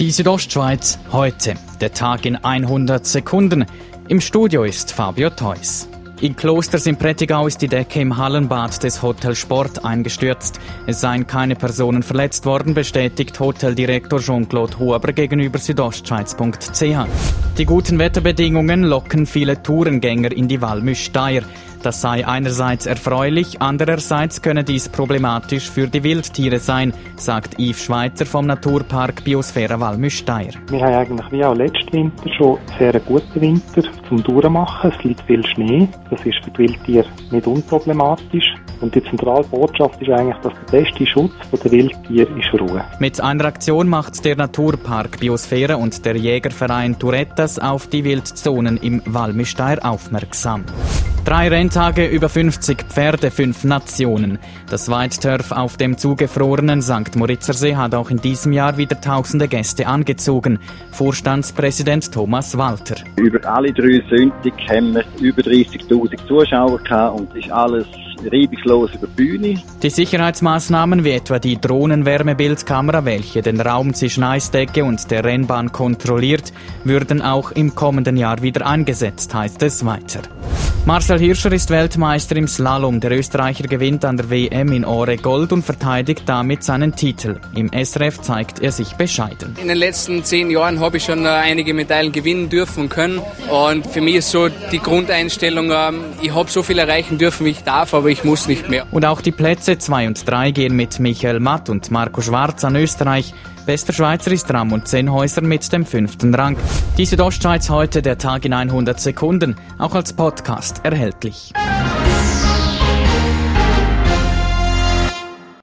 Die Südostschweiz heute. Der Tag in 100 Sekunden. Im Studio ist Fabio Theus. In Klosters im Prättigau ist die Decke im Hallenbad des Hotel Sport eingestürzt. Es seien keine Personen verletzt worden, bestätigt Hoteldirektor Jean-Claude Huber gegenüber südostschweiz.ch. Die guten Wetterbedingungen locken viele Tourengänger in die Walmüsteier. Das sei einerseits erfreulich, andererseits könne dies problematisch für die Wildtiere sein, sagt Yves Schweitzer vom Naturpark Biosphäre Walmüsteier. Wir haben eigentlich wie auch letzten Winter schon sehr guten Winter zum Durchmachen. Es liegt viel Schnee. Das ist für die Wildtiere nicht unproblematisch. Und die zentrale Botschaft ist eigentlich, dass der beste Schutz der Wildtiere ist Ruhe. Mit einer Aktion macht der Naturpark Biosphäre und der Jägerverein Turettas auf die Wildzonen im Walmüsteier aufmerksam. Drei Renntage über 50 Pferde, fünf Nationen. Das Weitturf auf dem zugefrorenen St. Moritzersee hat auch in diesem Jahr wieder tausende Gäste angezogen. Vorstandspräsident Thomas Walter. Über alle drei Sündig haben wir über 30.000 Zuschauer gehabt und ist alles reibungslos über die Bühne. Die Sicherheitsmaßnahmen wie etwa die Drohnenwärmebildkamera, welche den Raum zwischen Eisdecke und der Rennbahn kontrolliert, würden auch im kommenden Jahr wieder eingesetzt, heißt es weiter. Marcel Hirscher ist Weltmeister im Slalom. Der Österreicher gewinnt an der WM in Ore Gold und verteidigt damit seinen Titel. Im SRF zeigt er sich bescheiden. In den letzten zehn Jahren habe ich schon äh, einige Medaillen gewinnen dürfen und können. Und für mich ist so die Grundeinstellung, ähm, ich habe so viel erreichen dürfen, wie ich darf, aber ich muss nicht mehr. Und auch die Plätze 2 und 3 gehen mit Michael Matt und Marco Schwarz an Österreich. Bester Schweizer ist Ramon Zenhäuser mit dem fünften Rang. Die Südostschweiz heute der Tag in 100 Sekunden, auch als Podcast erhältlich.